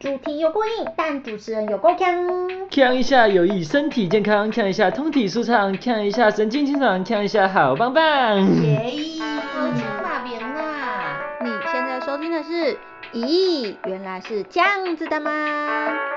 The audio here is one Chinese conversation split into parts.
主题有过硬，但主持人有够强。强一下有益身体健康，强一下通体舒畅，强一下神清气爽，强一下好棒棒。耶！我呛哪边啦！你现在收听的是，咦，原来是这样子的吗？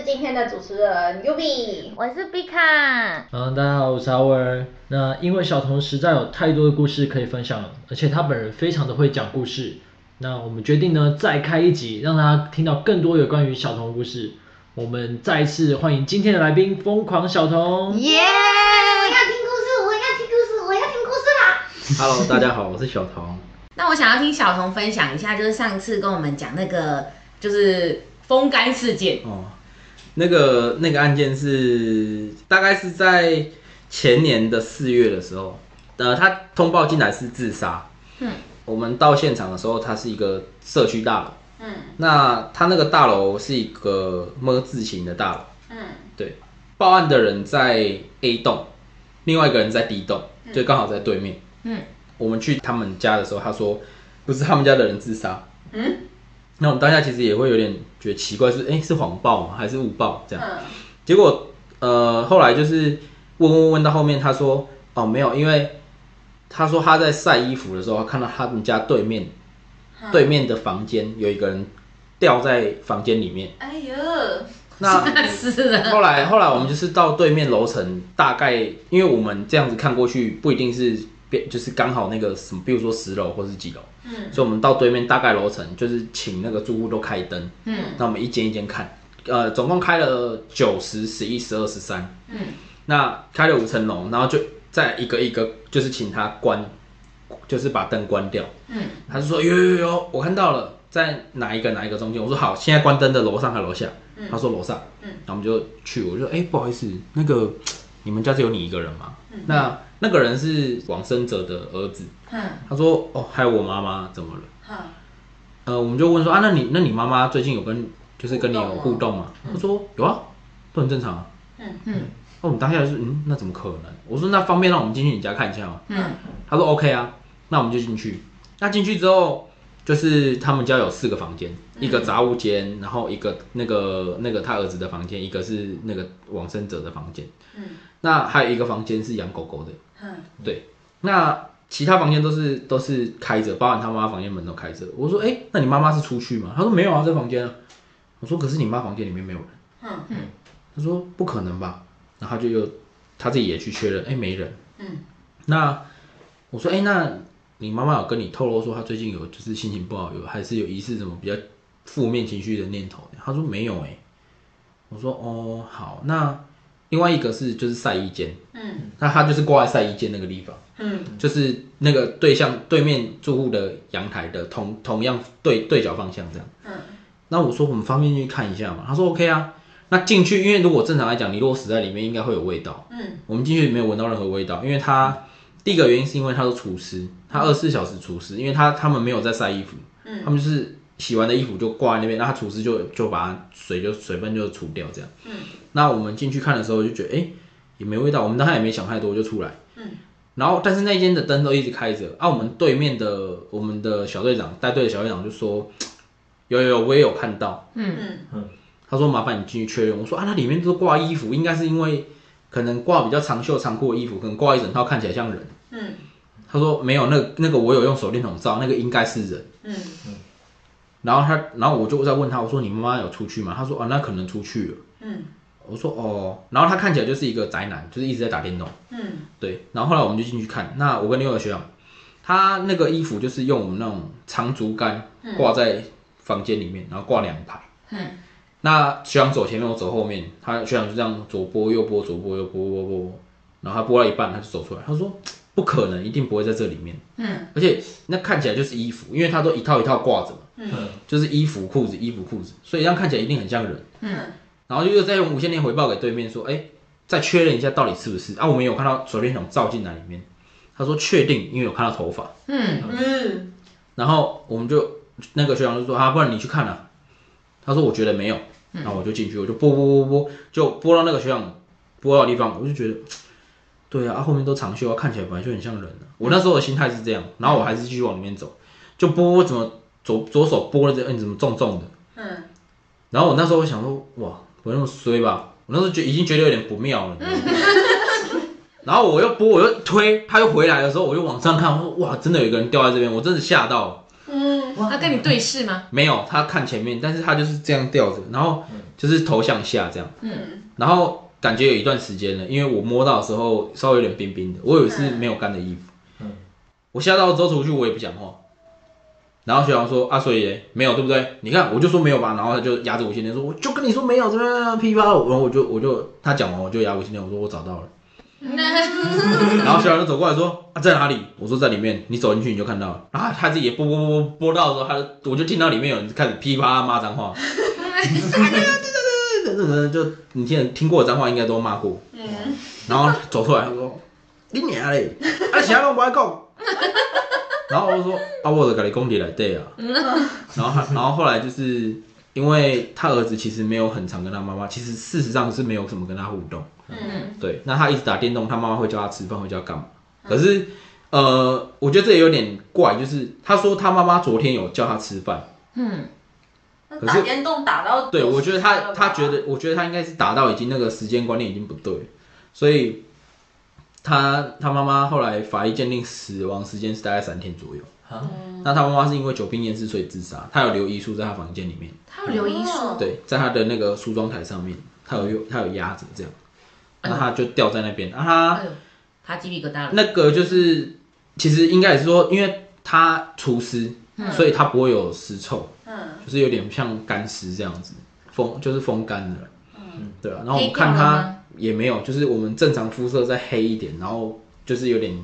是今天的主持人 Yubi，我是 Bika。嗯，大家好，我是阿文。那因为小童实在有太多的故事可以分享了，而且他本人非常的会讲故事。那我们决定呢，再开一集，让大家听到更多有关于小童的故事。我们再一次欢迎今天的来宾，疯狂小童。耶！我要听故事，我要听故事，我要听故事啦！Hello，大家好，我是小童。那我想要听小童分享一下，就是上次跟我们讲那个，就是。风干事件哦，那个那个案件是大概是在前年的四月的时候，呃，他通报进来是自杀，嗯，我们到现场的时候，他是一个社区大楼，嗯，那他那个大楼是一个么字形的大楼，嗯，对，报案的人在 A 栋，另外一个人在 D 栋，就刚好在对面，嗯，我们去他们家的时候，他说不是他们家的人自杀，嗯。那我们当下其实也会有点觉得奇怪，是哎，是谎报吗？还是误报这样？嗯、结果呃后来就是问问问到后面，他说哦没有，因为他说他在晒衣服的时候，看到他们家对面、嗯、对面的房间有一个人掉在房间里面。哎呦，那是后来后来我们就是到对面楼层，大概因为我们这样子看过去不一定是。就是刚好那个什么，比如说十楼或是几楼，嗯，所以我们到对面大概楼层，就是请那个住户都开灯，嗯，那我们一间一间看，呃，总共开了九十、十一、十二、十三，嗯，那开了五层楼，然后就再一个一个，就是请他关，就是把灯关掉，嗯，他就说有有有，我看到了，在哪一个哪一个中间，我说好，现在关灯的楼上还楼下？嗯，他说楼上，嗯，然后我们就去，我就说哎、欸，不好意思，那个你们家只有你一个人吗？嗯，那。那个人是往生者的儿子，嗯、他说哦，还有我妈妈怎么了？嗯、呃，我们就问说啊，那你那你妈妈最近有跟就是跟你有互动吗？他说有啊，都很正常啊。嗯嗯，那我们当下就是嗯，那怎么可能？我说那方便让我们进去你家看一下吗？嗯，他说 OK 啊，那我们就进去。那进去之后，就是他们家有四个房间，嗯、一个杂物间，然后一个那个那个他儿子的房间，一个是那个往生者的房间。嗯，那还有一个房间是养狗狗的。嗯，对，那其他房间都是都是开着，包含他妈妈房间门都开着。我说，哎、欸，那你妈妈是出去吗？他说没有啊，在房间啊。我说，可是你妈房间里面没有人。嗯嗯，他说不可能吧？然后他就又他自己也去确认，哎、欸，没人。嗯，那我说，哎、欸，那你妈妈有跟你透露说她最近有就是心情不好，有还是有疑似什么比较负面情绪的念头？他说没有、欸，哎。我说，哦，好，那。另外一个是就是晒衣间，嗯，那他就是挂在晒衣间那个地方，嗯，就是那个对向对面住户的阳台的同同样对对角方向这样，嗯，那我说我们方便去看一下嘛，他说 OK 啊，那进去，因为如果正常来讲，你如果死在里面，应该会有味道，嗯，我们进去没有闻到任何味道，因为他第一个原因是因为他是厨师，他二十四小时厨师，因为他他们没有在晒衣服，嗯，他们就是。洗完的衣服就挂在那边，那他厨师就就把水就水分就除掉这样。嗯。那我们进去看的时候就觉得，哎、欸，也没味道。我们当时也没想太多就出来。嗯。然后，但是那间的灯都一直开着。啊，我们对面的我们的小队长带队的小队长就说，有有有，我也有看到。嗯嗯嗯。他说麻烦你进去确认。我说啊，那里面都挂衣服，应该是因为可能挂比较长袖长裤的衣服，可能挂一整套看起来像人。嗯。他说没有，那、那个我有用手电筒照，那个应该是人。嗯嗯。然后他，然后我就在问他，我说你妈妈有出去吗？他说啊，那可能出去了。嗯，我说哦，然后他看起来就是一个宅男，就是一直在打电动。嗯，对。然后后来我们就进去看，那我跟另外一个学长，他那个衣服就是用我们那种长竹竿挂在房间里面，然后挂两排。嗯，那学长走前面，我走后面，他学长就这样左拨右拨，左拨右拨，拨拨拨，然后他拨到一半，他就走出来，他说不可能，一定不会在这里面。嗯，而且那看起来就是衣服，因为他都一套一套挂着嘛。嗯，就是衣服、裤子、衣服、裤子，所以这样看起来一定很像人。嗯，然后就又再用无线电回报给对面说，哎、欸，再确认一下到底是不是啊？我们有看到手电筒照进来里面，他说确定，因为有看到头发。嗯嗯，然后我们就那个学长就说啊，不然你去看啊。他说我觉得没有，然后我就进去，我就拨拨拨拨，就拨到那个学长拨到的地方，我就觉得，对啊，啊后面都长袖啊，看起来本来就很像人啊。我那时候的心态是这样，然后我还是继续往里面走，就拨怎么左左手拨了这，嗯，怎么重重的？嗯。然后我那时候我想说，哇，不那么衰吧？我那时候觉已经觉得有点不妙了。然后我又拨，我又推，他又回来的时候，我又往上看，我说哇，真的有一个人掉在这边，我真的吓到。嗯。他跟你对视吗？没有，他看前面，但是他就是这样吊着，然后就是头向下这样。嗯。然后感觉有一段时间了，因为我摸到的时候稍微有点冰冰的，我以为是没有干的衣服。嗯。我吓到之后出去，我也不讲话。然后学长说啊，所以没有对不对？你看我就说没有吧，然后他就压着无线电说，我就跟你说没有，怎么样噼啪，然后我就我就他讲完我就压无线电，我说我找到了。然后学长就走过来说啊，在哪里？我说在里面，你走进去你就看到了。然后他自己也播播播播到的时候，他我就听到里面有人开始噼啪骂脏话。就你听听过的脏话应该都骂过。然后走出来他说你娘嘞，啊其他都不爱讲。然后我就说啊，我的跟你讲起来对啊。然后然后后来就是因为他儿子其实没有很常跟他妈妈，其实事实上是没有什么跟他互动。嗯，对。那他一直打电动，他妈妈会叫他吃饭，会叫他干嘛？可是呃，我觉得这也有点怪，就是他说他妈妈昨天有叫他吃饭。嗯。可是打电动打到对，我觉得他他觉得，我觉得他应该是打到已经那个时间观念已经不对，所以。他他妈妈后来法医鉴定死亡时间是大概三天左右。嗯、那他妈妈是因为久病厌世所以自杀。他有留遗书在他房间里面。他有留遗书？对，在他的那个梳妆台上面，他有用他有压着这样，那他就掉在那边。啊他，哎、他鸡皮疙瘩了。那个就是其实应该也是说，因为他除湿，嗯、所以他不会有尸臭。嗯。就是有点像干尸这样子，风就是风干的。嗯。对啊，然后我们看他。也没有，就是我们正常肤色再黑一点，然后就是有点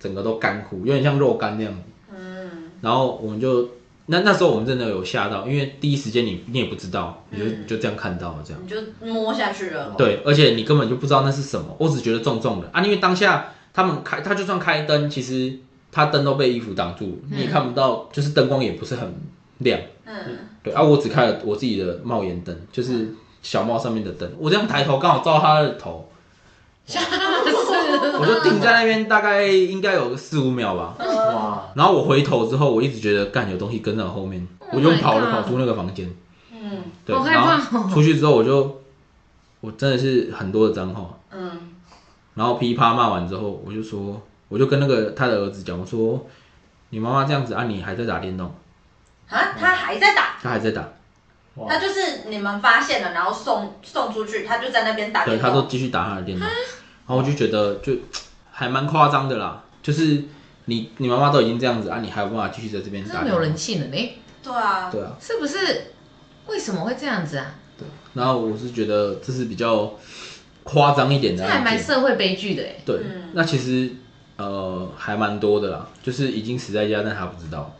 整个都干枯，有点像肉干那样子。嗯。然后我们就那那时候我们真的有吓到，因为第一时间你你也不知道，你就、嗯、就这样看到了这样。你就摸下去了。对，而且你根本就不知道那是什么，我只觉得重重的啊，因为当下他们开，他就算开灯，其实他灯都被衣服挡住，你也看不到，就是灯光也不是很亮。嗯。对啊，我只开了我自己的帽檐灯，就是。小猫上面的灯，我这样抬头刚好照他的头，吓死！我就定在那边，大概应该有个四五秒吧。哇！然后我回头之后，我一直觉得干有东西跟在我后面，我就跑了跑出那个房间。嗯，对。然后出去之后，我就我真的是很多的脏话。嗯。然后噼啪骂完之后，我就说，我就跟那个他的儿子讲，我说你妈妈这样子啊，你还在打电动？啊？他还在打？他还在打。那就是你们发现了，然后送送出去，他就在那边打电动。对，他都继续打他的电话，然后我就觉得就还蛮夸张的啦。就是你你妈妈都已经这样子啊，你还有办法继续在这边打？没有人性了呢。对啊。对啊。是不是？为什么会这样子啊？对。然后我是觉得这是比较夸张一点的，这还蛮社会悲剧的哎。对，那其实呃还蛮多的啦，就是已经死在家，但他不知道。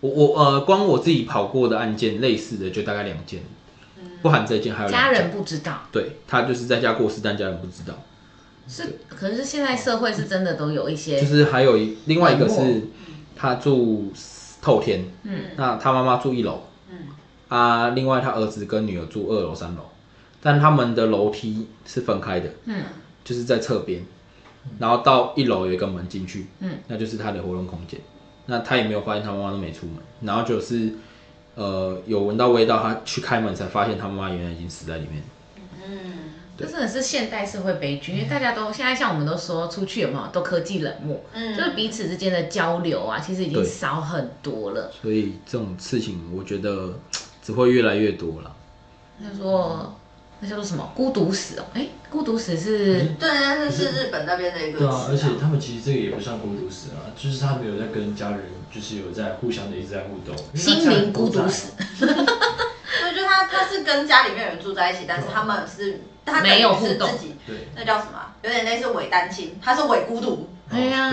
我我呃，光我自己跑过的案件，类似的就大概两件，不含这件还有家人不知道，对，他就是在家过世，但家人不知道。是，可是现在社会是真的都有一些，就是还有一另外一个是，他住透天，嗯，那他妈妈住一楼，嗯，啊，另外他儿子跟女儿住二楼三楼，但他们的楼梯是分开的，嗯，就是在侧边，然后到一楼有一个门进去，嗯，那就是他的活动空间。那他也没有发现他妈妈都没出门，然后就是，呃，有闻到味道，他去开门才发现他妈妈原来已经死在里面。嗯，这真的是现代社会悲剧，因为大家都现在像我们都说出去有没有都科技冷漠，嗯，就是彼此之间的交流啊，其实已经少很多了。所以这种事情，我觉得 只会越来越多了。他说。那叫做什么孤独死哦？哎、欸，孤独死是？对，那是日本那边的一个。对啊，而且他们其实这个也不算孤独死啊，就是他们有在跟家人，就是有在互相的一直在互动。心灵孤独死。对，就他他是跟家里面人住在一起，但是他们是他没有互动。对。那叫什么？有点类似伪单亲，他是伪孤独。对呀，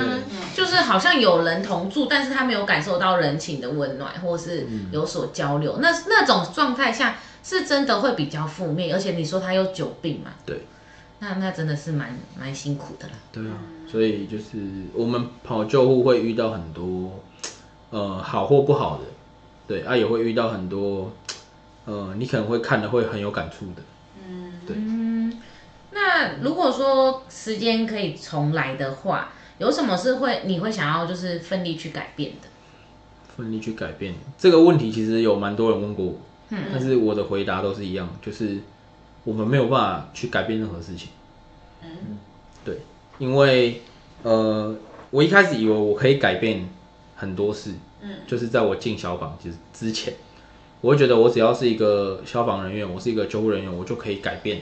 就是好像有人同住，但是他没有感受到人情的温暖，或是有所交流。嗯、那那种状态下。是真的会比较负面，而且你说他有久病嘛？对，那那真的是蛮蛮辛苦的啦。对啊，所以就是我们跑救护会遇到很多，呃，好或不好的，对啊，也会遇到很多，呃，你可能会看的会很有感触的。嗯，对。那如果说时间可以重来的话，有什么是会你会想要就是奋力去改变的？奋力去改变这个问题，其实有蛮多人问过我，嗯，但是我的回答都是一样，就是我们没有办法去改变任何事情。嗯，对，因为呃，我一开始以为我可以改变很多事，嗯，就是在我进消防就是之前，我会觉得我只要是一个消防人员，我是一个救护人员，我就可以改变。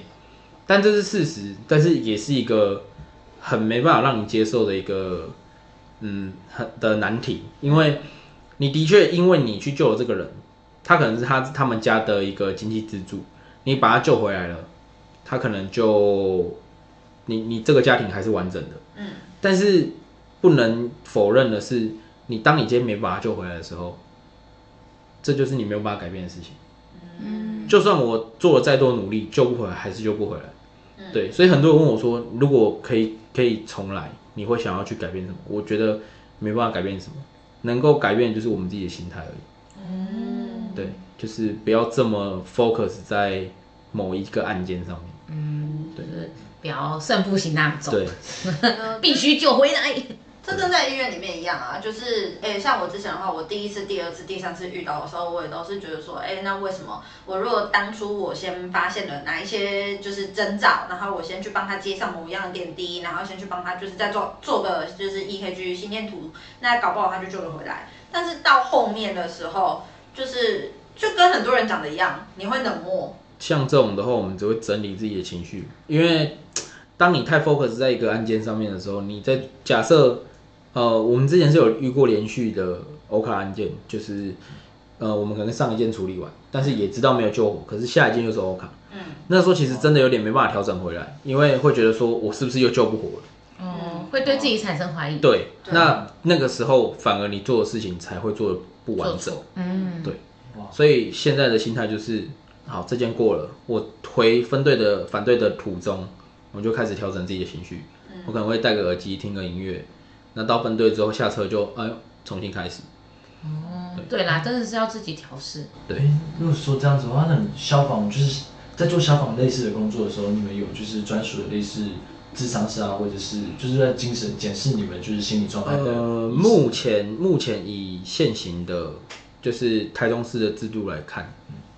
但这是事实，但是也是一个很没办法让你接受的一个，嗯，很的难题，因为你的确因为你去救了这个人，他可能是他他们家的一个经济支柱，你把他救回来了，他可能就，你你这个家庭还是完整的，嗯，但是不能否认的是，你当你今天没把他救回来的时候，这就是你没有办法改变的事情，嗯，就算我做了再多努力，救不回来还是救不回来。对，所以很多人问我说，如果可以可以重来，你会想要去改变什么？我觉得没办法改变什么，能够改变就是我们自己的心态而已。嗯，对，就是不要这么 focus 在某一个案件上面。嗯，对，不要胜负心那么重。对，必须救回来。这跟在医院里面一样啊，就是，诶，像我之前的话，我第一次、第二次、第三次遇到的时候，我也都是觉得说，诶，那为什么我如果当初我先发现了哪一些就是征兆，然后我先去帮他接上某一样的点滴，然后先去帮他就是再做做个就是 EKG 心电图，那搞不好他就救了回来。但是到后面的时候，就是就跟很多人讲的一样，你会冷漠。像这种的话，我们只会整理自己的情绪，因为 当你太 focus 在一个案件上面的时候，你在假设。呃，我们之前是有遇过连续的欧卡案件，就是呃，我们可能上一件处理完，但是也知道没有救活，可是下一件又是欧卡。嗯，那时候其实真的有点没办法调整回来，因为会觉得说我是不是又救不活了？哦，会对自己产生怀疑。对，那那个时候反而你做的事情才会做的不完整。嗯，对。所以现在的心态就是，好，这件过了，我回分队的反对的途中，我就开始调整自己的情绪，我可能会戴个耳机听个音乐。那到分队之后下车就哎呦重新开始。哦，对啦，真的是要自己调试。对，如果说这样子的话，那消防就是在做消防类似的工作的时候，你们有就是专属的类似智商师啊，或者是就是在精神检视你们就是心理状态的。呃，目前目前以现行的，就是台中市的制度来看，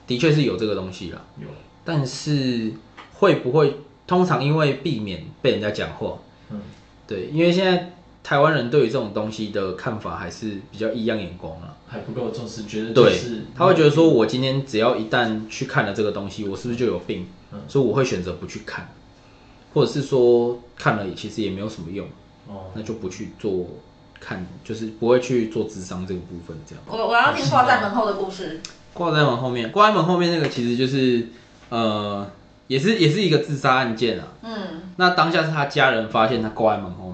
的确是有这个东西啦。有，但是会不会通常因为避免被人家讲话？嗯，对，因为现在。台湾人对于这种东西的看法还是比较异样眼光啊，还不够重视，觉得就是对，他会觉得说，我今天只要一旦去看了这个东西，我是不是就有病？嗯，所以我会选择不去看，或者是说看了其实也没有什么用，哦，那就不去做看，就是不会去做智商这个部分这样。我我要听挂在门后的故事。挂在门后面，挂在门后面那个其实就是呃，也是也是一个自杀案件啊。嗯，那当下是他家人发现他挂在门后面。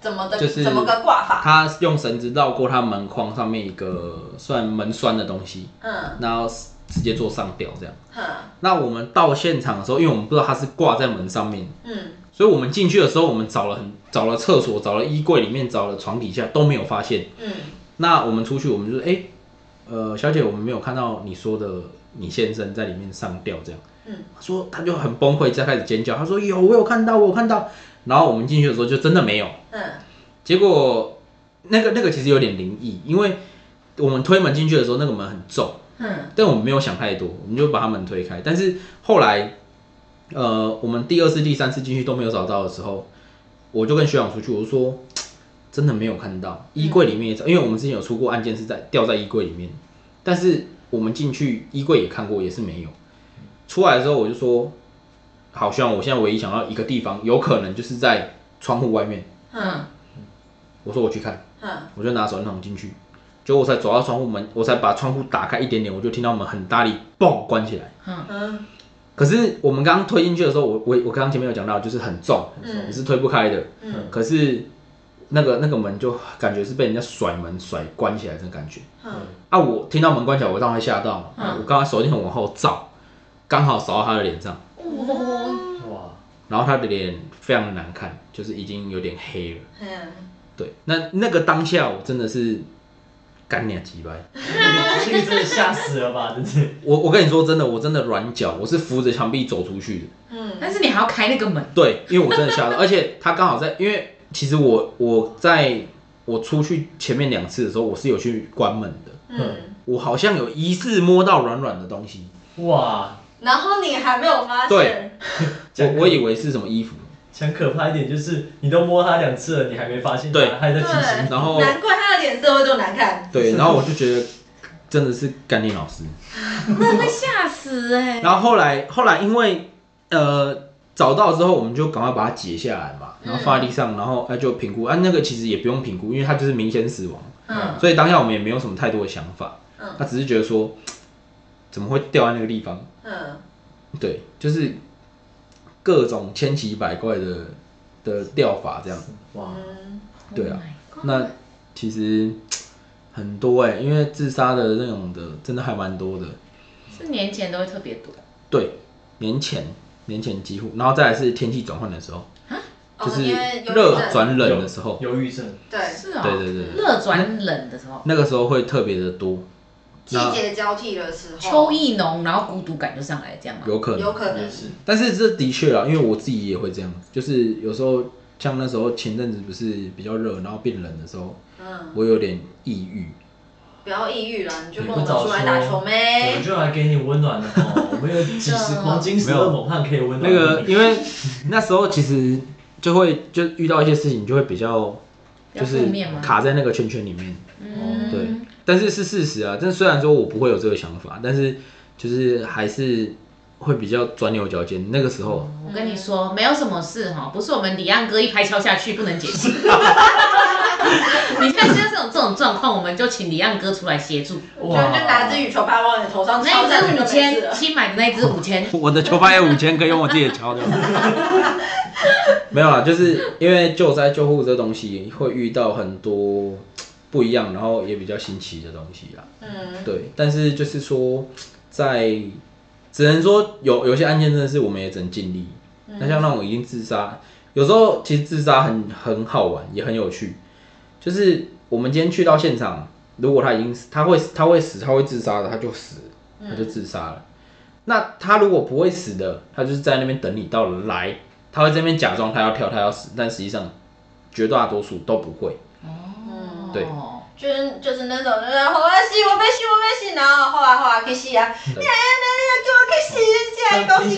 怎么的？就是怎么个挂法？他用绳子绕过他门框上面一个算门栓的东西，嗯，然后直接做上吊这样。嗯，那我们到现场的时候，因为我们不知道他是挂在门上面，嗯，所以我们进去的时候，我们找了很找了厕所，找了衣柜里面，找了床底下都没有发现。嗯，那我们出去，我们就说，哎，呃，小姐，我们没有看到你说的你先生在里面上吊这样。嗯，他说他就很崩溃，再开始尖叫，他说有，我有看到，我有看到。然后我们进去的时候就真的没有，嗯，结果那个那个其实有点灵异，因为我们推门进去的时候那个门很重，嗯，但我们没有想太多，我们就把他门推开。但是后来，呃，我们第二次、第三次进去都没有找到的时候，我就跟学长出去，我就说真的没有看到衣柜里面也，因为我们之前有出过案件是在掉在衣柜里面，但是我们进去衣柜也看过，也是没有。出来的时候我就说。好像我现在唯一想到一个地方，有可能就是在窗户外面。嗯，我说我去看。嗯，我就拿手电筒进去，结果我才走到窗户门，我才把窗户打开一点点，我就听到门很大力嘣关起来。嗯嗯。可是我们刚刚推进去的时候，我我我刚刚前面有讲到，就是很重，很重，你是推不开的。嗯。可是那个那个门就感觉是被人家甩门甩关起来的感觉。嗯。啊，我听到门关起来，我当然会吓到。嗯。我刚刚手电筒往后照，刚好扫到他的脸上。哇！然后他的脸非常的难看，就是已经有点黑了。嗯，对，那那个当下我真的是干你鸡掰！这个 真的吓死了吧？真是。我我跟你说真的，我真的软脚，我是扶着墙壁走出去的。嗯，但是你还要开那个门，对，因为我真的吓到，而且他刚好在，因为其实我我在我出去前面两次的时候，我是有去关门的。嗯，我好像有疑似摸到软软的东西，哇，然后你还没有发现。对，我我以为是什么衣服，讲可怕一点就是你都摸他两次了，你还没发现他对。还在提醒。然后难怪他的脸色会这么难看。对，然后我就觉得真的是干练老师。那会吓死哎、然后后来后来因为呃找到之后，我们就赶快把它解下来嘛，然后放在地上，然后哎就评估，啊那个其实也不用评估，因为它就是明显死亡，嗯，所以当下我们也没有什么太多的想法，嗯。他只是觉得说怎么会掉在那个地方，嗯，对，就是各种千奇百怪的的掉法这样，哇，嗯，对啊 Oh 那其实很多哎、因为自杀的那种的真的还蛮多的，是年前都会特别多，对，年前年前几乎，然后再来是天气转换的时候，就是热转冷的时候，忧郁症，对，是啊，对对对对。热转冷的时候，那个时候会特别的多，季节交替的时候，秋意浓，然后孤独感就上来，这样吗？有可能有，可能。是，但是这的确啊，因为我自己也会这样，就是有时候像那时候前阵子不是比较热，然后变冷的时候，嗯，我有点抑郁，不要抑郁了，你就跟我出来打球呗我？就来给你温暖的 哦，我们有几十公斤十二猛汉可以温暖那个因为那时候其实就会就遇到一些事情，就会比较就是负面吗卡在那个圈圈里面。嗯，对，但是是事实啊。但虽然说我不会有这个想法，但是就是还是会比较钻牛角尖。那个时候，我跟你说，没有什么事哈，不是我们李安哥一拍敲下去不能解释。你看，像这种这种状况，我们就请李安哥出来协助。就就拿支羽球拍往你头上那一只五千。新买的那一支五千，我的球拍有五千，可以用我自己的敲的。没有啦，就是因为救灾救护这东西会遇到很多不一样，然后也比较新奇的东西啦。嗯，对，但是就是说，在只能说有有些案件真的是我们也只能尽力。那像那种已经自杀，有时候其实自杀很很好玩，也很有趣。就是我们今天去到现场，如果他已经死他会他会死，他会自杀的，他就死了，他就自杀了。那他如果不会死的，他就是在那边等你到了来，他会在那边假装他要跳，他要死，但实际上绝大多数都不会。嗯对就是就是那种就是好啊死我要死我要死，然后后来后来去死啊，哎呀那你要叫我去死，这现在高兴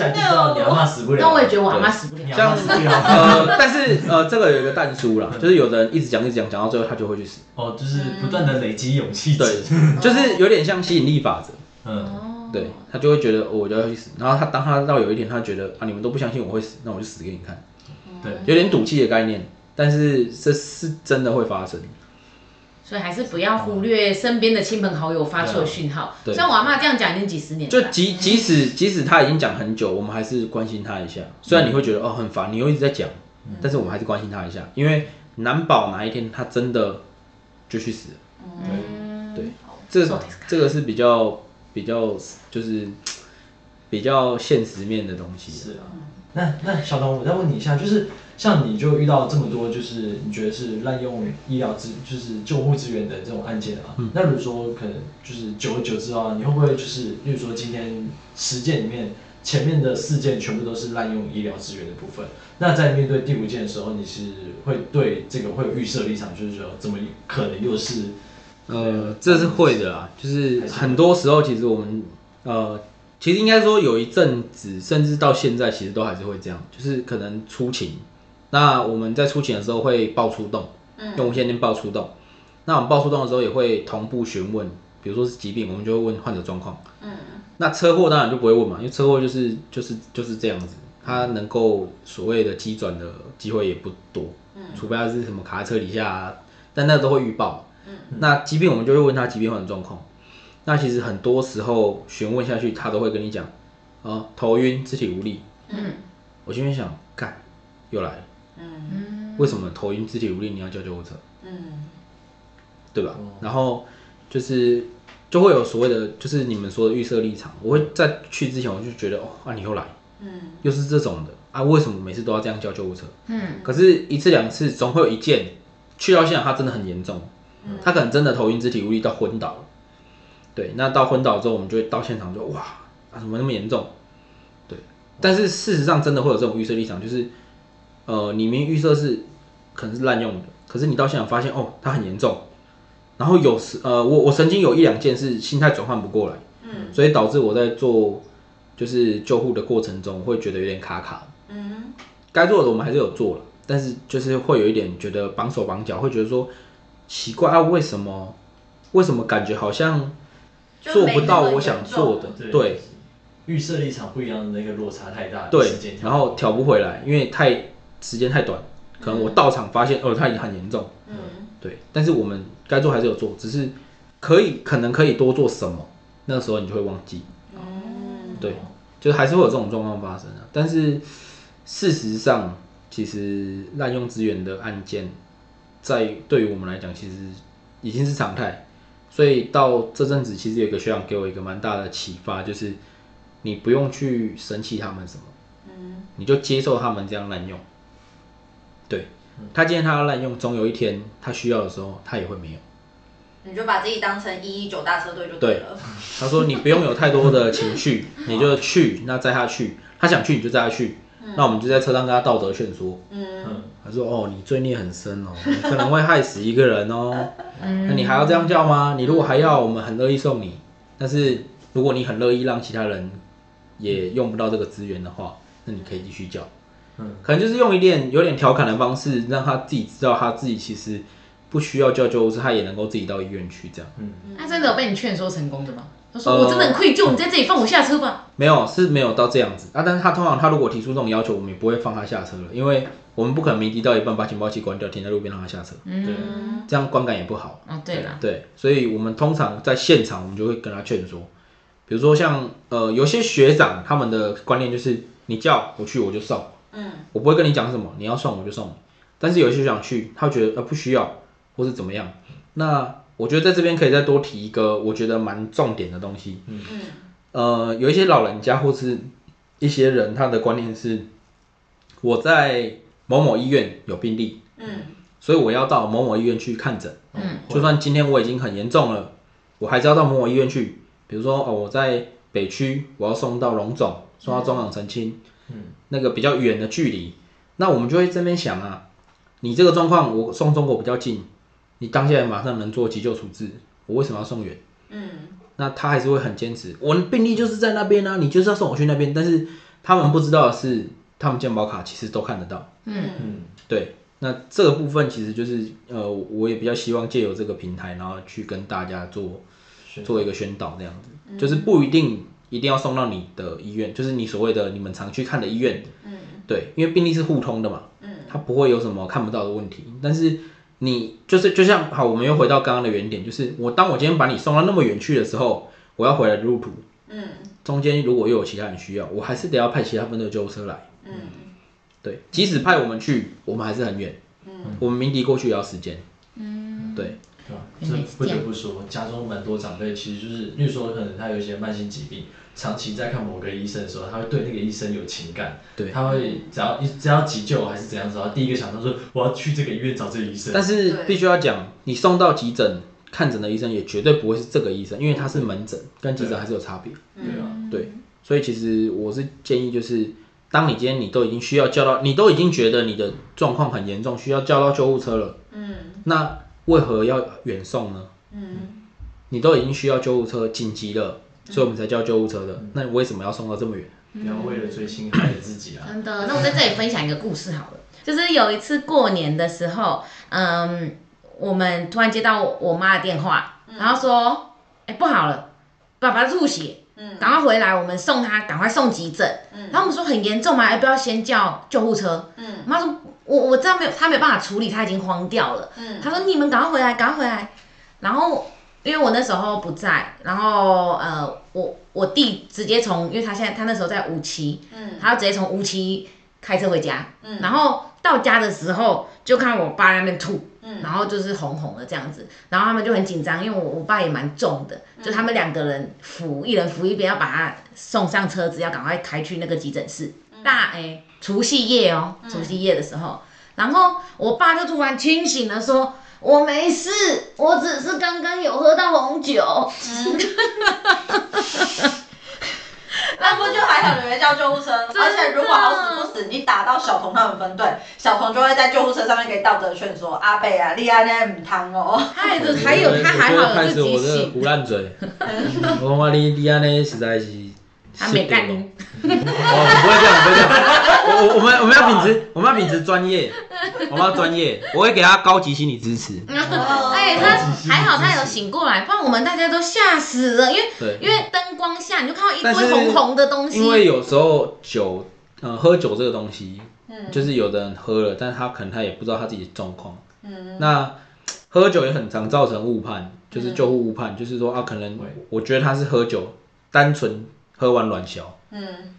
的。妈死不了。那我也觉得我阿妈死不了。你阿妈死不了。呃，但是呃，这个有一个淡书啦，就是有的人一直讲一直讲，讲到最后他就会去死。哦，就是不断的累积勇气值。对，就是有点像吸引力法则。嗯，哦对他就会觉得、哦我就要去死，然后他当他到有一天他觉得啊你们都不相信我会死，那我就死给你看，对，有点赌气的概念，但是这是真的会发生。所以还是不要忽略身边的亲朋好友发出的讯号。对像我阿妈这样讲已经几十年了。就即即使即使他已经讲很久，我们还是关心他一下。虽然你会觉得哦很烦，你又一直在讲，但是我们还是关心他一下，因为难保哪一天他真的就去死了。嗯，对，这そうですか这个是比较比较就是比较现实面的东西。是啊。那那小童，我再问你一下，就是 像你就遇到这么多，就是你觉得是滥用医疗资，就是救护资源的这种案件啊。那比如果说可能就是久而久之啊，你会不会就是，例如说今天十件里面前面的四件全部都是滥用医疗资源的部分，那在面对第五件的时候，你是会对这个会有预设立场，就是说怎么可能又是呃，这是会的啦，就是很多时候其实我们呃，其实应该说有一阵子，甚至到现在其实都还是会这样，就是可能出勤，那我们在出勤的时候会报出动，用无线电报出动，那我们报出动的时候也会同步询问，比如说是疾病，我们就会问患者状况，嗯，那车祸当然就不会问嘛，因为车祸就是就是就是这样子，它能够所谓的机转的机会也不多，嗯。除非他是什么卡在车底下、啊，但那都会预报。嗯。那疾病我们就会问他疾病患者状况。那其实很多时候询问下去，他都会跟你讲，啊，头晕、肢体无力。嗯。我心里想，干，又来了，嗯，为什么头晕、肢体无力你要叫救护车？嗯，对吧？然后就是就会有所谓的，就是你们说的预设立场。我会在去之前我就觉得，哦，啊你又来，嗯，又是这种的啊，为什么每次都要这样叫救护车？嗯，可是，一次两次总会有一件去到现场，他真的很严重，他可能真的头晕、肢体无力到昏倒了。对，那到昏倒之后，我们就会到现场就，哇，啊怎么那么严重？对，但是事实上真的会有这种预设立场，就是呃，你明明预设是可能是滥用的，可是你到现场发现哦，它很严重，然后有时呃，我我曾经有一两件是心态转换不过来，嗯，所以导致我在做就是救护的过程中会觉得有点卡卡，嗯，该做的我们还是有做了，但是就是会有一点觉得绑手绑脚，会觉得说奇怪啊，为什么为什么感觉好像。做不到我想做的，对，预设立场不一样的那个落差太大，对，然后调不回来，因为太时间太短，可能我到场发现哦，他已经很严重，嗯，对，但是我们该做还是有做，只是可以可能可以多做什么，那时候你就会忘记，嗯，对，就还是会有这种状况发生啊，但是事实上，其实滥用资源的案件，在对于我们来讲，其实已经是常态。所以到这阵子，其实有一个学长给我一个蛮大的启发，就是你不用去生气他们什么，嗯，你就接受他们这样滥用。对，他今天他要滥用，总有一天他需要的时候，他也会没有。你就把自己当成一一九大车队就对了。对，他说你不用有太多的情绪，你就去，那载他去，他想去你就载他去。那我们就在车上跟他道德劝说，嗯，他说哦，你罪孽很深哦，你可能会害死一个人哦，那你还要这样叫吗？你如果还要，我们很乐意送你，但是如果你很乐意让其他人也用不到这个资源的话，那你可以继续叫，嗯，可能就是用一点有点调侃的方式，让他自己知道他自己其实不需要叫救护车，他也能够自己到医院去这样，嗯，那真的有被你劝说成功的吗？他说：“我真的很愧疚，呃、你在这里放我下车吧。”没有，是没有到这样子啊。但是他通常他如果提出这种要求，我们也不会放他下车了，因为我们不可能鸣笛到一半把警报器关掉，停在路边让他下车。嗯，对，这样观感也不好。哦，对了，对，所以我们通常在现场，我们就会跟他劝说，比如说像呃，有些学长他们的观念就是，你叫我去我就送，嗯，我不会跟你讲什么，你要送我就送你。但是有些学长去，他觉得呃不需要，或是怎么样，那。我觉得在这边可以再多提一个，我觉得蛮重点的东西。嗯呃，有一些老人家或是一些人，他的观念是，我在某某医院有病例，嗯，所以我要到某某医院去看诊。嗯，就算今天我已经很严重了，我还是要到某某医院去。比如说哦，我在北区，我要送到龙总，送到中港澄清，嗯，那个比较远的距离，那我们就会这边想啊，你这个状况，我送中国比较近。你当下马上能做急救处置，我为什么要送远？嗯，那他还是会很坚持，我的病例就是在那边啊，你就是要送我去那边。但是他们不知道的是，他们健保卡其实都看得到。嗯嗯，对，那这个部分其实就是呃，我也比较希望借由这个平台，然后去跟大家做做一个宣导，这样子，嗯、就是不一定一定要送到你的医院，就是你所谓的你们常去看的医院。嗯，对，因为病历是互通的嘛，嗯，它不会有什么看不到的问题，但是。你就是就像好，我们又回到刚刚的原点，就是我当我今天把你送到那么远去的时候，我要回来的路途，嗯，中间如果又有其他人需要，我还是得要派其他分的救护车来，嗯，对，即使派我们去，我们还是很远，嗯，我们鸣笛过去也要时间，嗯，对，对吧？这不得不说，家中蛮多长辈其实就是，例如说可能他有一些慢性疾病。长期在看某个医生的时候，他会对那个医生有情感，对，他会只要一只要急救还是怎样子，他第一个想到说我要去这个医院找这个医生。但是必须要讲，你送到急诊看诊的医生也绝对不会是这个医生，因为他是门诊，跟急诊还是有差别。对啊，对，所以其实我是建议，就是当你今天你都已经需要叫到，你都已经觉得你的状况很严重，需要叫到救护车了，嗯，那为何要远送呢？嗯，你都已经需要救护车，紧急了。所以我们才叫救护车的，那你为什么要送到这么远？不要为了追心爱的自己啊！真的，那我在这里分享一个故事好了，就是有一次过年的时候，嗯，我们突然接到我妈的电话，然后说，哎，不好了，爸爸吐血，嗯，赶快回来，我们送他，赶快送急诊。嗯，然后我们说很严重吗？要不要先叫救护车？嗯，妈说，我我知道没有，他没有办法处理，他已经慌掉了。嗯，他说你们赶快回来，赶快回来，然后。因为我那时候不在，然后呃，我我弟直接从，因为他现在他那时候在梧栖，嗯，他要直接从梧栖开车回家，嗯，然后到家的时候就看我爸在那边吐，嗯，然后就是红红的这样子，然后他们就很紧张，因为我我爸也蛮重的，就他们两个人扶，一人扶一边，要把他送上车子，要赶快开去那个急诊室。大哎，除夕夜哦，除夕夜的时候，然后我爸就突然清醒了，说。我没事，我只是刚刚有喝到红酒。嗯 那不就还好，有人叫救护车。而且如果好死不死，你打到小童他们分队，小童就会在救护车上面给道德劝说：“阿贝啊，你安尼唔通哦。”还有还有他还好有自己醒。我烂嘴，我讲你你安尼实在是。他没干你。哦，不会这样，不会这样。我我我们我们要秉持我们要秉持专业，我们要专业，我会给他高级心理支持。哎，他还好，他有醒过来，不然我们大家都吓死了，因为因为灯光下你就看到一堆红红的东西。因为有时候酒，呃，喝酒这个东西，嗯就是有的人喝了，但是他可能他也不知道他自己的状况。嗯。那喝酒也很常造成误判，就是救护误判，就是说啊，可能我觉得他是喝酒，单纯喝完乱小。嗯。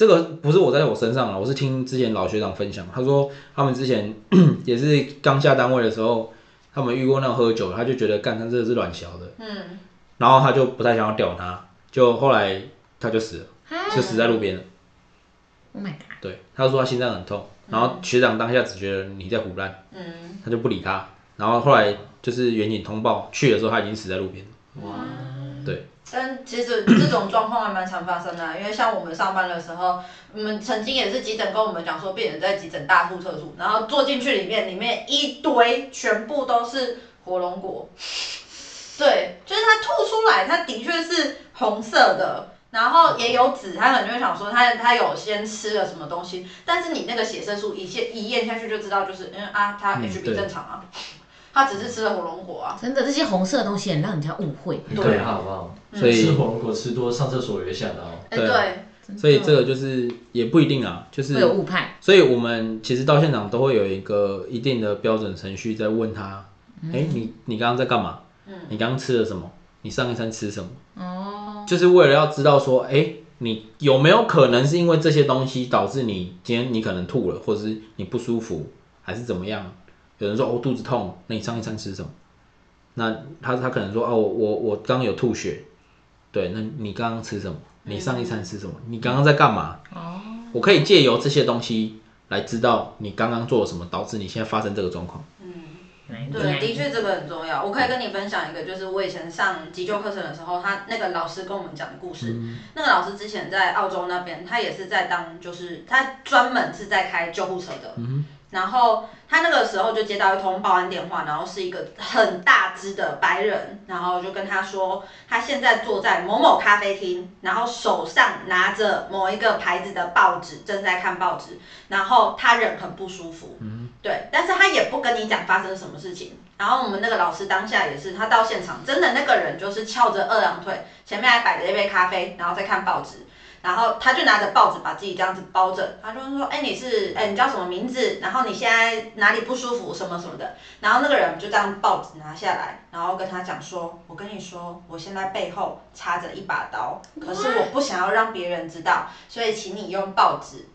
这个不是我在我身上了，我是听之前老学长分享，他说他们之前 也是刚下单位的时候，他们遇过那种喝酒，他就觉得干他这个是软小的，嗯，然后他就不太想要屌他，就后来他就死了，就死在路边了。Oh my god！对，他说他心脏很痛，然后学长当下只觉得你在唬烂，嗯，他就不理他，然后后来就是远景通报去的时候，他已经死在路边了。哇，对。但其实这种状况还蛮常发生的，因为像我们上班的时候，我们曾经也是急诊跟我们讲说，病人在急诊大吐特吐，然后坐进去里面，里面一堆全部都是火龙果，对，就是他吐出来，它的确是红色的，然后也有籽，他可能就会想说他他有先吃了什么东西，但是你那个血色素一验一验下去就知道，就是嗯啊，他 HB 正常啊。他只是吃了火龙果啊！真的，这些红色的东西很让人家误会。对，好不好？所以吃火龙果吃多，上厕所也会吓到。对，对，所以这个就是也不一定啊，就是会有误判。所以我们其实到现场都会有一个一定的标准程序在问他：哎，你你刚刚在干嘛？嗯你刚刚吃了什么？你上一餐吃什么？哦，就是为了要知道说，哎，你有没有可能是因为这些东西导致你今天你可能吐了，或者是你不舒服，还是怎么样？有人说哦，肚子痛，那你上一餐吃什么？那他他可能说哦，我我我刚有吐血，对，那你刚刚吃什么？你上一餐吃什么？你刚刚在干嘛？哦，我可以借由这些东西来知道你刚刚做了什么，导致你现在发生这个状况。嗯，对，的确这个很重要。我可以跟你分享一个，就是我以前上急救课程的时候，他那个老师跟我们讲的故事。嗯、那个老师之前在澳洲那边，他也是在当，就是他专门是在开救护车的。嗯然后他那个时候就接到一通报案电话，然后是一个很大只的白人，然后就跟他说，他现在坐在某某咖啡厅，然后手上拿着某一个牌子的报纸，正在看报纸，然后他人很不舒服，嗯，对，但是他也不跟你讲发生什么事情。然后我们那个老师当下也是，他到现场，真的那个人就是翘着二郎腿，前面还摆着一杯咖啡，然后在看报纸。然后他就拿着报纸把自己这样子包着，他就说：“哎，你是哎，你叫什么名字？然后你现在哪里不舒服？什么什么的。”然后那个人就这样报纸拿下来，然后跟他讲说：“我跟你说，我现在背后插着一把刀，可是我不想要让别人知道，所以请你用报纸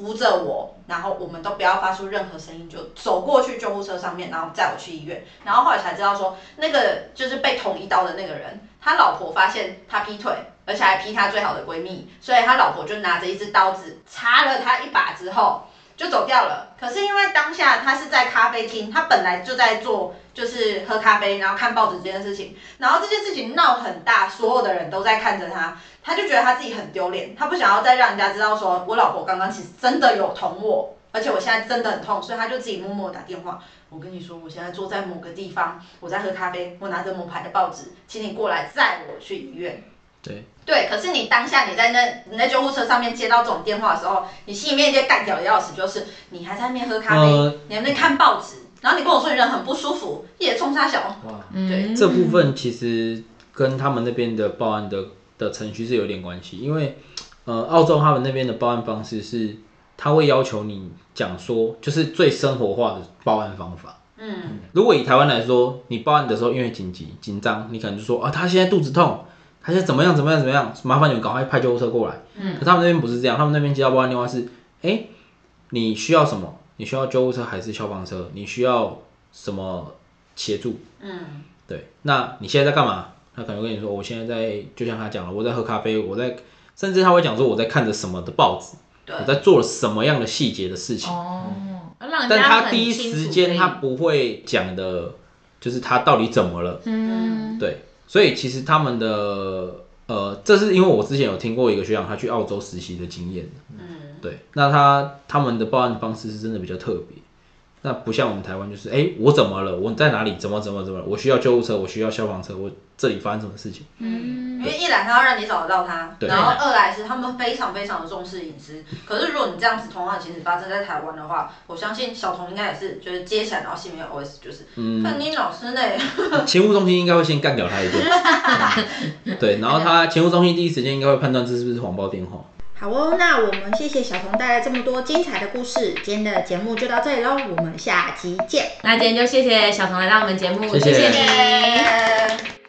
扶着我，然后我们都不要发出任何声音，就走过去救护车上面，然后载我去医院。然后后来才知道说，那个就是被捅一刀的那个人，他老婆发现他劈腿。”而且还劈她最好的闺蜜，所以他老婆就拿着一支刀子插了他一把之后就走掉了。可是因为当下他是在咖啡厅，他本来就在做就是喝咖啡，然后看报纸这件事情，然后这件事情闹很大，所有的人都在看着他，他就觉得他自己很丢脸，他不想要再让人家知道说我老婆刚刚其实真的有捅我，而且我现在真的很痛，所以他就自己默默打电话。我跟你说，我现在坐在某个地方，我在喝咖啡，我拿着某牌的报纸，请你过来载我去医院。对对，可是你当下你在那你在救护车上面接到这种电话的时候，你心里面就干掉的要死，就是你还在那边喝咖啡，呃、你还在那看报纸，然后你跟我说你人很不舒服，也冲三小。哇，对，嗯、这部分其实跟他们那边的报案的的程序是有点关系，因为呃，澳洲他们那边的报案方式是，他会要求你讲说，就是最生活化的报案方法。嗯，如果以台湾来说，你报案的时候因为紧急紧张，你可能就说啊，他现在肚子痛。他现在怎么样怎么样怎么样？麻烦你们赶快派救护车过来。嗯，可他们那边不是这样，他们那边接到报案电话是：哎，你需要什么？你需要救护车还是消防车？你需要什么协助？嗯，对。那你现在在干嘛？他可能跟你说，我现在在，就像他讲了，我在喝咖啡，我在，甚至他会讲说我在看着什么的报纸，我在做了什么样的细节的事情。哦，但他第一时间他不会讲的就是他到底怎么了？嗯，对，所以其实他们的呃，这是因为我之前有听过一个学长他去澳洲实习的经验，嗯，对，那他他们的报案方式是真的比较特别。那不像我们台湾，就是哎、欸，我怎么了？我在哪里？怎么怎么怎么？我需要救护车，我需要消防车，我这里发生什么事情？嗯，因为一来他要让你找得到他，对然后二来是他们非常非常的重视隐私。可是如果你这样子同样的情形发生在台湾的话，我相信小童应该也是就是接起来，然后心里面 OS 就是，嗯，看你老师呢，勤务中心应该会先干掉他一顿，对，然后他勤务中心第一时间应该会判断这是不是谎报电话。好哦，那我们谢谢小童带来这么多精彩的故事，今天的节目就到这里喽，我们下期见。那今天就谢谢小童来到我们节目，谢谢，谢谢你。